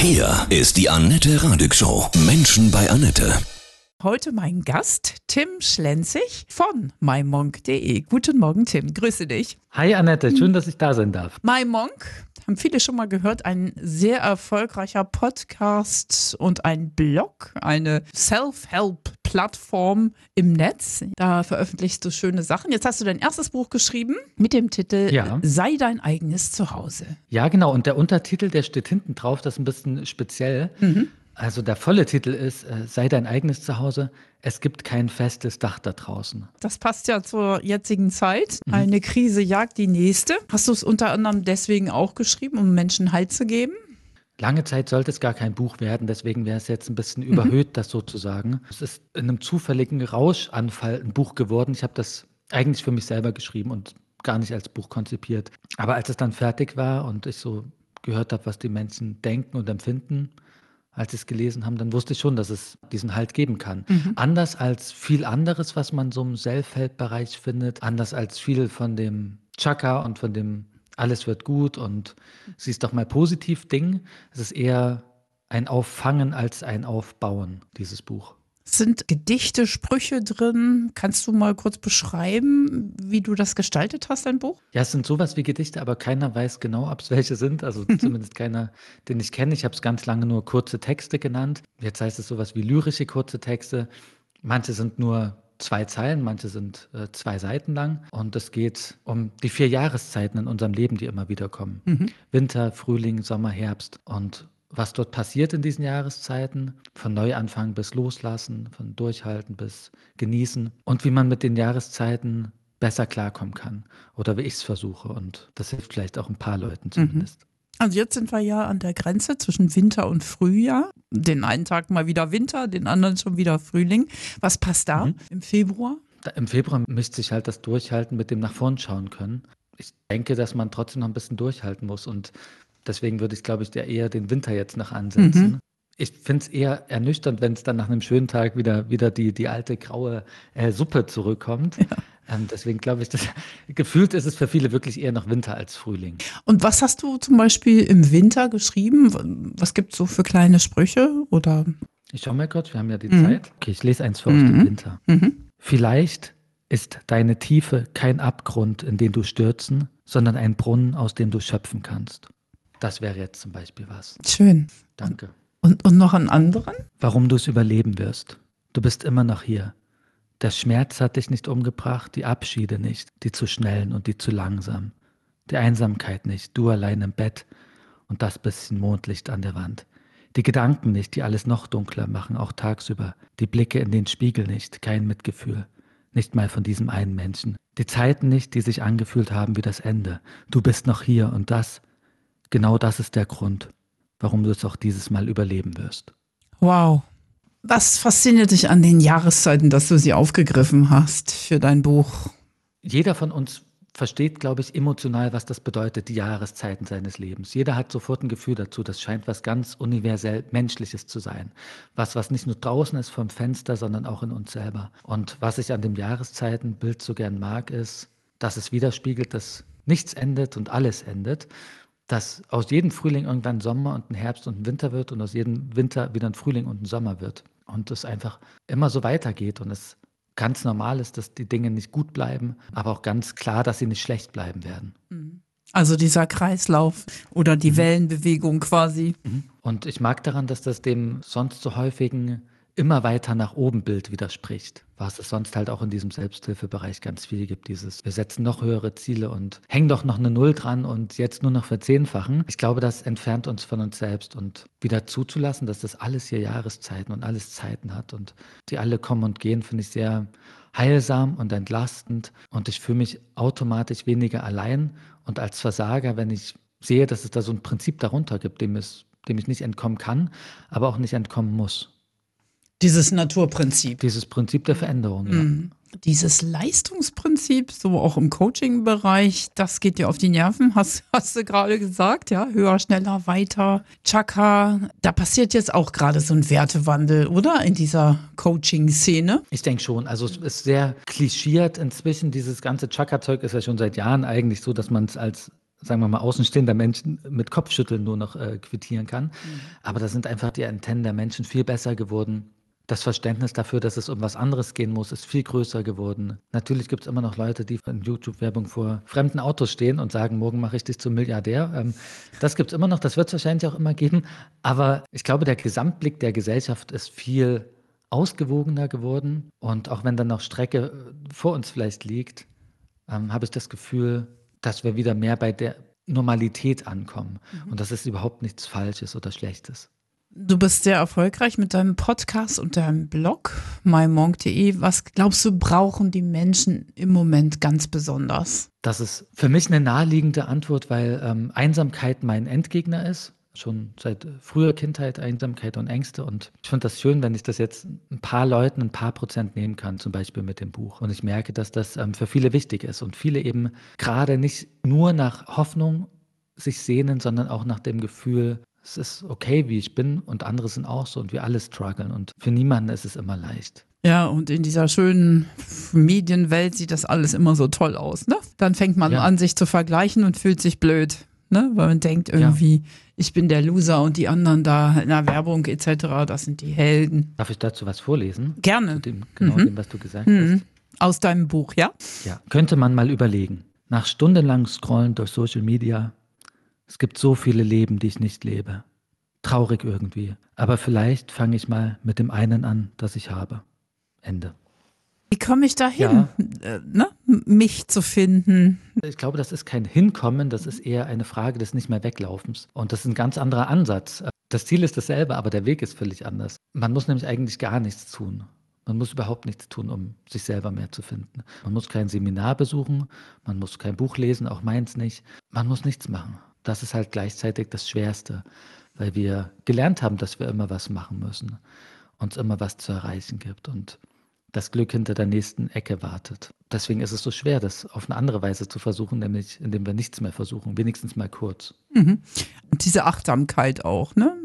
Hier ist die Annette Radig Show. Menschen bei Annette. Heute mein Gast, Tim Schlenzig von mymonk.de. Guten Morgen, Tim. Grüße dich. Hi, Annette. Schön, dass ich da sein darf. MyMonk, haben viele schon mal gehört, ein sehr erfolgreicher Podcast und ein Blog, eine Self-Help-Plattform im Netz. Da veröffentlichst du schöne Sachen. Jetzt hast du dein erstes Buch geschrieben mit dem Titel Ja. Sei dein eigenes Zuhause. Ja, genau. Und der Untertitel, der steht hinten drauf, das ist ein bisschen speziell. Also der volle Titel ist, äh, sei dein eigenes Zuhause. Es gibt kein festes Dach da draußen. Das passt ja zur jetzigen Zeit. Eine Krise jagt die nächste. Hast du es unter anderem deswegen auch geschrieben, um Menschen Halt zu geben? Lange Zeit sollte es gar kein Buch werden, deswegen wäre es jetzt ein bisschen überhöht, das sozusagen. Es ist in einem zufälligen Rauschanfall ein Buch geworden. Ich habe das eigentlich für mich selber geschrieben und gar nicht als Buch konzipiert. Aber als es dann fertig war und ich so gehört habe, was die Menschen denken und empfinden, als sie es gelesen haben, dann wusste ich schon, dass es diesen Halt geben kann. Anders als viel anderes, was man so im Self-Help-Bereich findet, anders als viel von dem Chaka und von dem alles wird gut und siehst doch mal positiv Ding. Es ist eher ein Auffangen als ein Aufbauen, dieses Buch. Sind Gedichte, Sprüche drin? Kannst du mal kurz beschreiben, wie du das gestaltet hast, dein Buch? Ja, es sind sowas wie Gedichte, aber keiner weiß genau, ob es welche sind. Also zumindest keiner, den ich kenne. Ich habe es ganz lange nur kurze Texte genannt. Jetzt heißt es sowas wie lyrische kurze Texte. Manche sind nur zwei Zeilen, manche sind äh, zwei Seiten lang. Und es geht um die vier Jahreszeiten in unserem Leben, die immer wieder kommen. Winter, Frühling, Sommer, Herbst. Und was dort passiert in diesen Jahreszeiten, von Neuanfang bis Loslassen, von Durchhalten bis Genießen und wie man mit den Jahreszeiten besser klarkommen kann oder wie ich es versuche. Und das hilft vielleicht auch ein paar Leuten zumindest. Also jetzt sind wir ja an der Grenze zwischen Winter und Frühjahr. Den einen Tag mal wieder Winter, den anderen schon wieder Frühling. Was passt da im Februar? Da, Im Februar mischt sich halt das Durchhalten mit dem nach vorn schauen können. Ich denke, dass man trotzdem noch ein bisschen durchhalten muss und deswegen würde ich, glaube ich, ja eher den Winter jetzt noch ansetzen. Ich finde es eher ernüchternd, wenn es dann nach einem schönen Tag wieder, wieder die, die alte graue äh, Suppe zurückkommt. Ähm, deswegen glaube ich, dass, gefühlt ist es für viele wirklich eher noch Winter als Frühling. Und was hast du zum Beispiel im Winter geschrieben? Was gibt es so für kleine Sprüche? Oder Ich schau mal kurz, wir haben ja die Zeit. Okay, ich lese eins vor aus dem Winter. Vielleicht ist deine Tiefe kein Abgrund, in den du stürzen, sondern ein Brunnen, aus dem du schöpfen kannst. Das wäre jetzt zum Beispiel was. schön. Danke. Und, und noch einen anderen? Warum du es überleben wirst. Du bist immer noch hier. Der Schmerz hat dich nicht umgebracht, die Abschiede nicht, die zu schnellen und die zu langsam. Die Einsamkeit nicht, du allein im Bett und das bisschen Mondlicht an der Wand. Die Gedanken nicht, die alles noch dunkler machen, auch tagsüber. Die Blicke in den Spiegel nicht, kein Mitgefühl. Nicht mal von diesem einen Menschen. Die Zeiten nicht, die sich angefühlt haben wie das Ende. Du bist noch hier und das, genau das ist der Grund, warum du es auch dieses Mal überleben wirst. Wow. Was fasziniert dich an den Jahreszeiten, dass du sie aufgegriffen hast für dein Buch? Jeder von uns versteht, glaube ich, emotional, was das bedeutet, die Jahreszeiten seines Lebens. Jeder hat sofort ein Gefühl dazu. Das scheint was ganz universell Menschliches zu sein. Was, was nicht nur draußen ist vom Fenster, sondern auch in uns selber. Und was ich an dem Jahreszeitenbild so gern mag, ist, dass es widerspiegelt, dass nichts endet und alles endet. Dass aus jedem Frühling irgendwann ein Sommer und ein Herbst und ein Winter wird und aus jedem Winter wieder ein Frühling und ein Sommer wird. Und es einfach immer so weitergeht und es ganz normal ist, dass die Dinge nicht gut bleiben, aber auch ganz klar, dass sie nicht schlecht bleiben werden. Also dieser Kreislauf oder die Wellenbewegung quasi. Und ich mag daran, dass das dem sonst so häufigen immer weiter nach oben Bild widerspricht, was es sonst halt auch in diesem Selbsthilfebereich ganz viel gibt. Dieses, wir setzen noch höhere Ziele und hängen doch noch eine Null dran und jetzt nur noch verzehnfachen. Ich glaube, das entfernt uns von uns selbst und wieder zuzulassen, dass das alles hier Jahreszeiten und alles Zeiten hat und die alle kommen und gehen, finde ich sehr heilsam und entlastend und ich fühle mich automatisch weniger allein und als Versager, wenn ich sehe, dass es da so ein Prinzip darunter gibt, dem, es, dem ich nicht entkommen kann, aber auch nicht entkommen muss. Dieses Naturprinzip. Dieses Prinzip der Veränderung. Ja. Dieses Leistungsprinzip, so auch im Coaching-Bereich, das geht dir auf die Nerven, hast, hast du gerade gesagt, ja, höher, schneller, weiter, Chaka. Da passiert jetzt auch gerade so ein Wertewandel, oder? In dieser Coaching-Szene. Ich denke schon. Also es ist sehr klischiert inzwischen. Dieses ganze Chaka-Zeug ist ja schon seit Jahren eigentlich so, dass man es als sagen wir mal, außenstehender Menschen mit Kopfschütteln nur noch äh, quittieren kann. Mhm. Aber da sind einfach die Antennen der Menschen viel besser geworden. Das Verständnis dafür, dass es um was anderes gehen muss, ist viel größer geworden. Natürlich gibt es immer noch Leute, die in YouTube-Werbung vor fremden Autos stehen und sagen, morgen mache ich dich zum Milliardär. Ähm, das gibt es immer noch, das wird es wahrscheinlich auch immer geben. Aber ich glaube, der Gesamtblick der Gesellschaft ist viel ausgewogener geworden. Und auch wenn dann noch Strecke äh, vor uns vielleicht liegt, ähm, habe ich das Gefühl, dass wir wieder mehr bei der Normalität ankommen. Mhm. Und das ist überhaupt nichts Falsches oder Schlechtes. Du bist sehr erfolgreich mit deinem Podcast und deinem Blog mymonk.de. Was glaubst du, brauchen die Menschen im Moment ganz besonders? Das ist für mich eine naheliegende Antwort, weil ähm, Einsamkeit mein Endgegner ist schon seit früher Kindheit Einsamkeit und Ängste. Und ich finde das schön, wenn ich das jetzt ein paar Leuten ein paar Prozent nehmen kann, zum Beispiel mit dem Buch. Und ich merke, dass das ähm, für viele wichtig ist und viele eben gerade nicht nur nach Hoffnung sich sehnen, sondern auch nach dem Gefühl, es ist okay, wie ich bin und andere sind auch so und wir alle strugglen. Und für niemanden ist es immer leicht. Ja, und in dieser schönen Medienwelt sieht das alles immer so toll aus. Ne? Dann fängt man ja. an, sich zu vergleichen und fühlt sich blöd ne? weil man denkt irgendwie, ja. ich bin der Loser und die anderen da in der Werbung etc., das sind die Helden. Darf ich dazu was vorlesen? Gerne. Zu dem, genau mhm. dem, was du gesagt mhm. hast. Aus deinem Buch, ja? Ja, könnte man mal überlegen. Nach stundenlang Scrollen durch Social Media, es gibt so viele Leben, die ich nicht lebe. Traurig irgendwie. Aber vielleicht fange ich mal mit dem einen an, das ich habe. Ende. Wie komme ich dahin, ja. äh, ne? mich zu finden? Ich glaube, das ist kein Hinkommen, das ist eher eine Frage des nicht mehr Weglaufens. Und das ist ein ganz anderer Ansatz. Das Ziel ist dasselbe, aber der Weg ist völlig anders. Man muss nämlich eigentlich gar nichts tun. Man muss überhaupt nichts tun, um sich selber mehr zu finden. Man muss kein Seminar besuchen, man muss kein Buch lesen, auch meins nicht. Man muss nichts machen. Das ist halt gleichzeitig das Schwerste, weil wir gelernt haben, dass wir immer was machen müssen, uns immer was zu erreichen gibt. Und das Glück hinter der nächsten Ecke wartet. Deswegen ist es so schwer, das auf eine andere Weise zu versuchen, nämlich indem wir nichts mehr versuchen, wenigstens mal kurz. Mhm. Und diese Achtsamkeit auch, ne?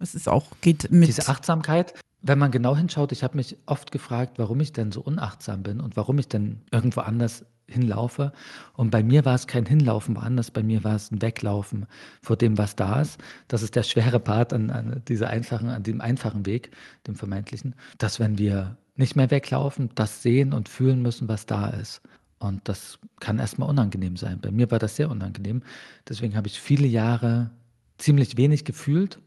Es ist auch, geht mit. Diese Achtsamkeit, wenn man genau hinschaut, ich habe mich oft gefragt, warum ich denn so unachtsam bin und warum ich denn irgendwo anders hinlaufe. Und bei mir war es kein Hinlaufen woanders, bei mir war es ein Weglaufen vor dem, was da ist. Das ist der schwere Part an, an dieser einfachen, an dem einfachen Weg, dem vermeintlichen, dass wenn wir nicht mehr weglaufen, das sehen und fühlen müssen, was da ist. Und das kann erstmal unangenehm sein. Bei mir war das sehr unangenehm. Deswegen habe ich viele Jahre ziemlich wenig gefühlt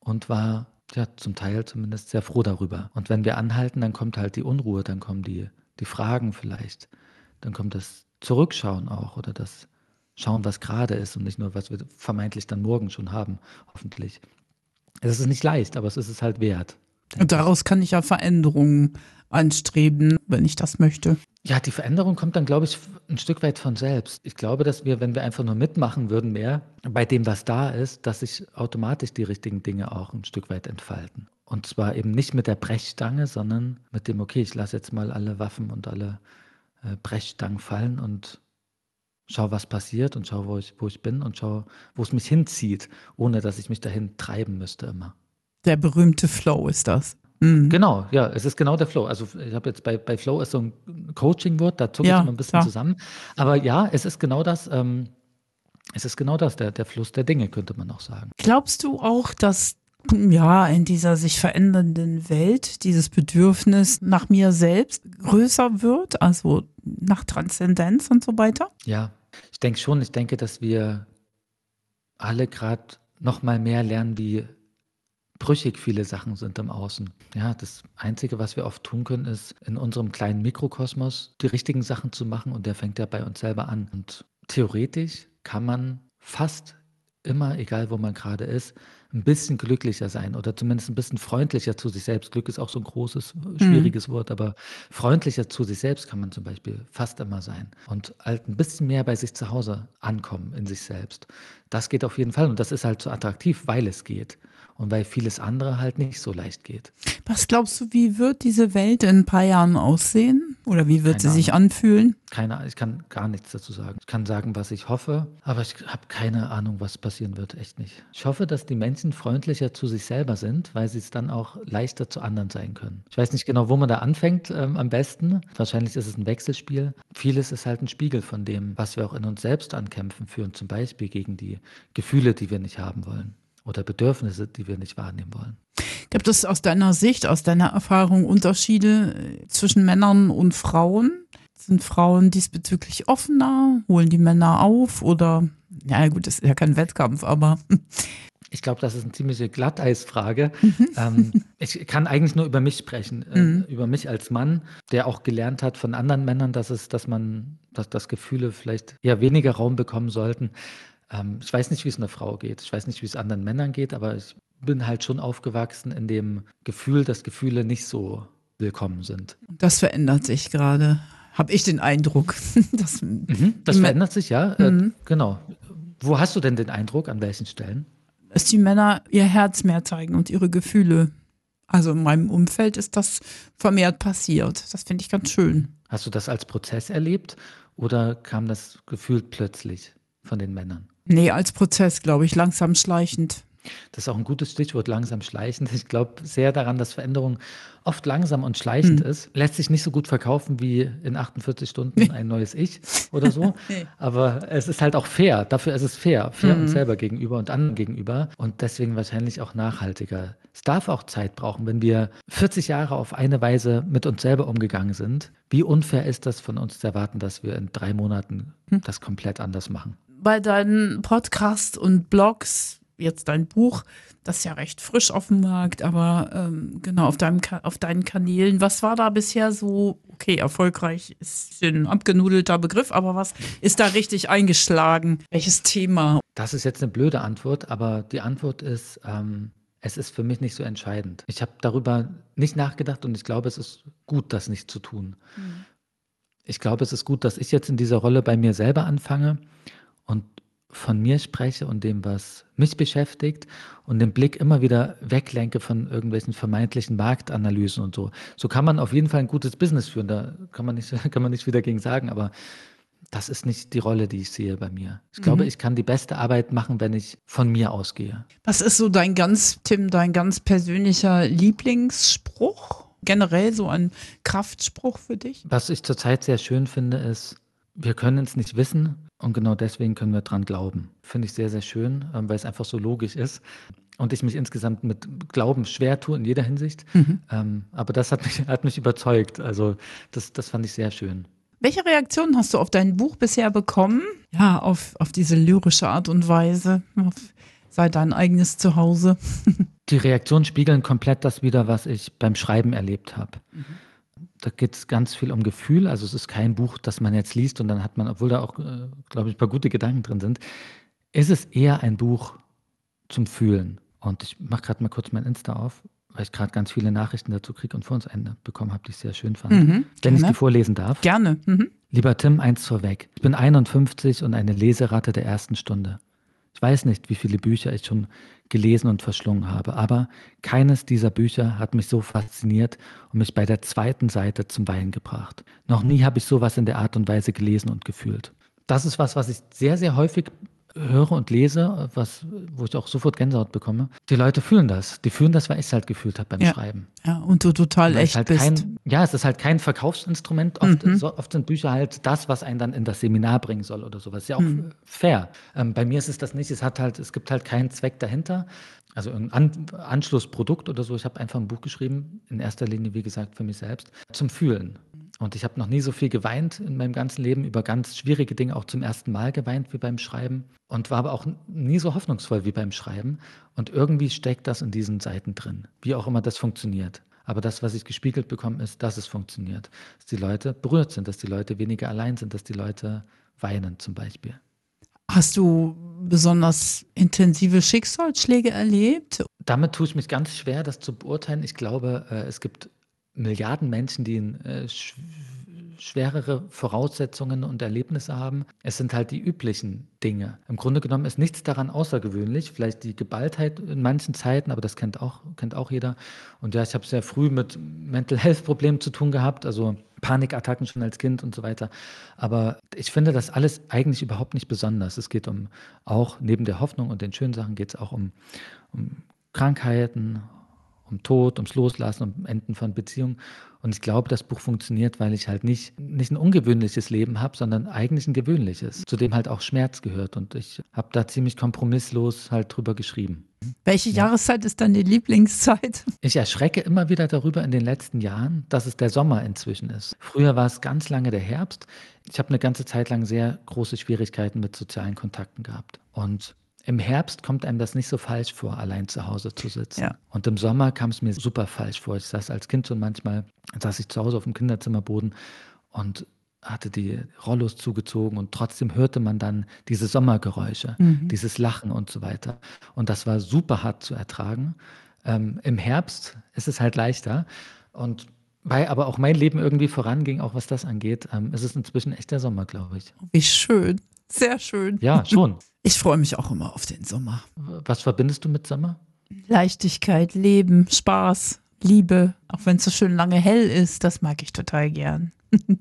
und war ja zum Teil zumindest sehr froh darüber. Und wenn wir anhalten, dann kommt halt die Unruhe, dann kommen die, die Fragen vielleicht, dann kommt das Zurückschauen auch oder das Schauen, was gerade ist und nicht nur, was wir vermeintlich dann morgen schon haben, hoffentlich. Es ist nicht leicht, aber es ist es halt wert. Und daraus kann ich ja Veränderungen anstreben, wenn ich das möchte. Ja, die Veränderung kommt dann, glaube ich, ein Stück weit von selbst. Ich glaube, dass wir, wenn wir einfach nur mitmachen würden, mehr bei dem, was da ist, dass sich automatisch die richtigen Dinge auch ein Stück weit entfalten. Und zwar eben nicht mit der Brechstange, sondern mit dem, okay, ich lasse jetzt mal alle Waffen und alle äh, Brechstangen fallen und schau, was passiert und schau, wo ich, wo ich bin und schau, wo es mich hinzieht, ohne dass ich mich dahin treiben müsste immer. Der berühmte Flow ist das. Mhm. Genau, ja, es ist genau der Flow. Also ich habe jetzt bei, bei Flow ist so ein Coaching-Wort, da zucke ja, ich immer ein bisschen klar. zusammen. Aber ja, es ist genau das, ähm, es ist genau das, der, der Fluss der Dinge, könnte man auch sagen. Glaubst du auch, dass ja, in dieser sich verändernden Welt dieses Bedürfnis nach mir selbst größer wird, also nach Transzendenz und so weiter? Ja, ich denke schon. Ich denke, dass wir alle gerade noch mal mehr lernen, wie brüchig viele Sachen sind im Außen. Ja, das Einzige, was wir oft tun können, ist in unserem kleinen Mikrokosmos die richtigen Sachen zu machen und der fängt ja bei uns selber an. Und theoretisch kann man fast immer, egal wo man gerade ist, ein bisschen glücklicher sein oder zumindest ein bisschen freundlicher zu sich selbst. Glück ist auch so ein großes, schwieriges mhm. Wort, aber freundlicher zu sich selbst kann man zum Beispiel fast immer sein und halt ein bisschen mehr bei sich zu Hause ankommen in sich selbst. Das geht auf jeden Fall und das ist halt so attraktiv, weil es geht und weil vieles andere halt nicht so leicht geht. Was glaubst du, wie wird diese Welt in ein paar Jahren aussehen? Oder wie wird keine sie sich Ahnung. anfühlen? Keine Ahnung, ich kann gar nichts dazu sagen. Ich kann sagen, was ich hoffe, aber ich habe keine Ahnung, was passieren wird, echt nicht. Ich hoffe, dass die Menschen Menschen freundlicher zu sich selber sind, weil sie es dann auch leichter zu anderen sein können. Ich weiß nicht genau, wo man da anfängt ähm, am besten. Wahrscheinlich ist es ein Wechselspiel. Vieles ist halt ein Spiegel von dem, was wir auch in uns selbst ankämpfen führen, zum Beispiel gegen die Gefühle, die wir nicht haben wollen oder Bedürfnisse, die wir nicht wahrnehmen wollen. Gibt es aus deiner Sicht, aus deiner Erfahrung Unterschiede äh, zwischen Männern und Frauen? Sind Frauen diesbezüglich offener? Holen die Männer auf? Oder, ja gut, das ist ja kein Wettkampf, aber. Ich glaube, das ist eine ziemliche Glatteisfrage. Mhm. Ähm, ich kann eigentlich nur über mich sprechen, äh, mhm. über mich als Mann, der auch gelernt hat von anderen Männern, dass es, dass man, dass, dass Gefühle vielleicht eher weniger Raum bekommen sollten. Ähm, ich weiß nicht, wie es einer Frau geht. Ich weiß nicht, wie es anderen Männern geht, aber ich bin halt schon aufgewachsen in dem Gefühl, dass Gefühle nicht so willkommen sind. Das verändert sich gerade, habe ich den Eindruck. das, mhm, das verändert sich, ja. Äh, mhm. Äh, genau. Wo hast du denn den Eindruck, an welchen Stellen? Dass die Männer ihr Herz mehr zeigen und ihre Gefühle. Also in meinem Umfeld ist das vermehrt passiert. Das finde ich ganz schön. Hast du das als Prozess erlebt oder kam das gefühlt plötzlich von den Männern? Nee, als Prozess, glaube ich, langsam schleichend. Das ist auch ein gutes Stichwort, langsam schleichend. Ich glaube sehr daran, dass Veränderung oft langsam und schleichend hm. ist. Lässt sich nicht so gut verkaufen wie in 48 Stunden ein neues Ich oder so. nee. Aber es ist halt auch fair. Dafür ist es fair. Fair mhm. uns selber gegenüber und anderen gegenüber. Und deswegen wahrscheinlich auch nachhaltiger. Es darf auch Zeit brauchen, wenn wir 40 Jahre auf eine Weise mit uns selber umgegangen sind. Wie unfair ist das von uns zu erwarten, dass wir in drei Monaten hm. das komplett anders machen? Bei deinen Podcasts und Blogs jetzt dein Buch, das ist ja recht frisch auf dem Markt, aber ähm, genau auf, deinem, auf deinen Kanälen. Was war da bisher so, okay, erfolgreich ist ein abgenudelter Begriff, aber was ist da richtig eingeschlagen? Welches Thema? Das ist jetzt eine blöde Antwort, aber die Antwort ist, ähm, es ist für mich nicht so entscheidend. Ich habe darüber nicht nachgedacht und ich glaube, es ist gut, das nicht zu tun. Mhm. Ich glaube, es ist gut, dass ich jetzt in dieser Rolle bei mir selber anfange und von mir spreche und dem, was mich beschäftigt und den Blick immer wieder weglenke von irgendwelchen vermeintlichen Marktanalysen und so. So kann man auf jeden Fall ein gutes Business führen, da kann man nicht, kann man nicht wieder gegen sagen, aber das ist nicht die Rolle, die ich sehe bei mir. Ich mhm. glaube, ich kann die beste Arbeit machen, wenn ich von mir ausgehe. Was ist so dein ganz, Tim, dein ganz persönlicher Lieblingsspruch? Generell so ein Kraftspruch für dich? Was ich zurzeit sehr schön finde, ist, wir können es nicht wissen und genau deswegen können wir dran glauben. Finde ich sehr, sehr schön, ähm, weil es einfach so logisch ist und ich mich insgesamt mit Glauben schwer tue in jeder Hinsicht. Mhm. Ähm, aber das hat mich, hat mich überzeugt. Also das, das fand ich sehr schön. Welche Reaktionen hast du auf dein Buch bisher bekommen? Ja, auf, auf diese lyrische Art und Weise. Auf, sei dein eigenes Zuhause. Die Reaktionen spiegeln komplett das wieder, was ich beim Schreiben erlebt habe. Mhm da geht es ganz viel um Gefühl. Also es ist kein Buch, das man jetzt liest und dann hat man, obwohl da auch, äh, glaube ich, ein paar gute Gedanken drin sind, ist es eher ein Buch zum Fühlen. Und ich mache gerade mal kurz mein Insta auf, weil ich gerade ganz viele Nachrichten dazu kriege und vor uns Ende bekommen habe, die ich sehr schön fand. Mhm, Wenn ich die vorlesen darf. Gerne. Mhm. Lieber Tim, eins vorweg. Ich bin 51 und eine Leseratte der ersten Stunde. Ich weiß nicht, wie viele Bücher ich schon gelesen und verschlungen habe. Aber keines dieser Bücher hat mich so fasziniert und mich bei der zweiten Seite zum Weinen gebracht. Noch nie habe ich sowas in der Art und Weise gelesen und gefühlt. Das ist was, was ich sehr, sehr häufig höre und lese, was, wo ich auch sofort Gänsehaut bekomme, die Leute fühlen das. Die fühlen das, weil ich es halt gefühlt habe beim ja. Schreiben. Ja, und du total echt halt bist. Kein, ja, es ist halt kein Verkaufsinstrument. Oft, mhm. so, oft, sind Bücher halt das, was einen dann in das Seminar bringen soll oder sowas. Ist ja auch mhm. fair. Ähm, bei mir ist es das nicht. Es hat halt, es gibt halt keinen Zweck dahinter. Also ein An Anschlussprodukt oder so. Ich habe einfach ein Buch geschrieben, in erster Linie, wie gesagt, für mich selbst, zum Fühlen. Und ich habe noch nie so viel geweint in meinem ganzen Leben, über ganz schwierige Dinge auch zum ersten Mal geweint wie beim Schreiben und war aber auch nie so hoffnungsvoll wie beim Schreiben. Und irgendwie steckt das in diesen Seiten drin, wie auch immer das funktioniert. Aber das, was ich gespiegelt bekomme, ist, dass es funktioniert. Dass die Leute berührt sind, dass die Leute weniger allein sind, dass die Leute weinen zum Beispiel. Hast du besonders intensive Schicksalsschläge erlebt? Damit tue ich mich ganz schwer, das zu beurteilen. Ich glaube, äh, es gibt Milliarden Menschen, die ein äh, schwerere Voraussetzungen und Erlebnisse haben. Es sind halt die üblichen Dinge. Im Grunde genommen ist nichts daran außergewöhnlich. Vielleicht die Geballtheit in manchen Zeiten, aber das kennt auch, kennt auch jeder. Und ja, ich habe sehr früh mit Mental Health Problemen zu tun gehabt. Also Panikattacken schon als Kind und so weiter. Aber ich finde das alles eigentlich überhaupt nicht besonders. Es geht um auch neben der Hoffnung und den schönen Sachen geht es auch um, um Krankheiten, um Tod, ums Loslassen, um Enden von Beziehungen. Und ich glaube, das Buch funktioniert, weil ich halt nicht, nicht ein ungewöhnliches Leben habe, sondern eigentlich ein gewöhnliches, zu dem halt auch Schmerz gehört. Und ich habe da ziemlich kompromisslos halt drüber geschrieben. Welche ja. Jahreszeit ist deine Lieblingszeit? Ich erschrecke immer wieder darüber in den letzten Jahren, dass es der Sommer inzwischen ist. Früher war es ganz lange der Herbst. Ich habe eine ganze Zeit lang sehr große Schwierigkeiten mit sozialen Kontakten gehabt. Und im Herbst kommt einem das nicht so falsch vor, allein zu Hause zu sitzen. Ja. Und im Sommer kam es mir super falsch vor. Ich saß als Kind schon manchmal, saß ich zu Hause auf dem Kinderzimmerboden und hatte die Rollos zugezogen und trotzdem hörte man dann diese Sommergeräusche, mhm. dieses Lachen und so weiter. Und das war super hart zu ertragen. Ähm, Im Herbst ist es halt leichter. Und weil aber auch mein Leben irgendwie voranging, auch was das angeht, ähm, ist es inzwischen echt der Sommer, glaube ich. Wie schön. Sehr schön. Ja, schon. Ich freue mich auch immer auf den Sommer. Was verbindest du mit Sommer? Leichtigkeit, Leben, Spaß, Liebe. Auch wenn es so schön lange hell ist, das mag ich total gern.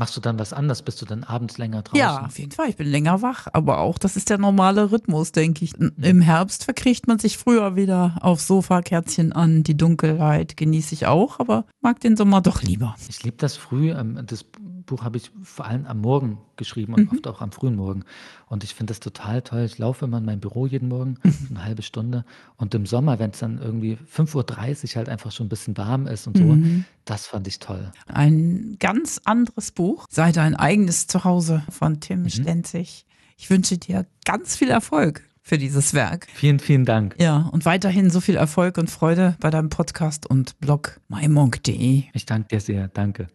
Machst du dann was anders? Bist du dann abends länger draußen? Ja, auf jeden Fall. Ich bin länger wach. Aber auch, das ist der normale Rhythmus, denke ich. Im Herbst verkriecht man sich früher wieder aufs Sofa, Kerzchen an. Die Dunkelheit genieße ich auch, aber mag den Sommer doch lieber. Ich liebe das früh. Ähm, das Buch habe ich vor allem am Morgen geschrieben und mhm. oft auch am frühen Morgen. Und ich finde das total toll. Ich laufe immer in mein Büro jeden Morgen, mhm. eine halbe Stunde. Und im Sommer, wenn es dann irgendwie 5.30 Uhr halt einfach schon ein bisschen warm ist und so, mhm. das fand ich toll. Ein ganz anderes Buch, Sei dein eigenes Zuhause von Tim mhm. Stenzig. Ich wünsche dir ganz viel Erfolg für dieses Werk. Vielen, vielen Dank. Ja, und weiterhin so viel Erfolg und Freude bei deinem Podcast und Blog mymonk.de. Ich danke dir sehr. Danke.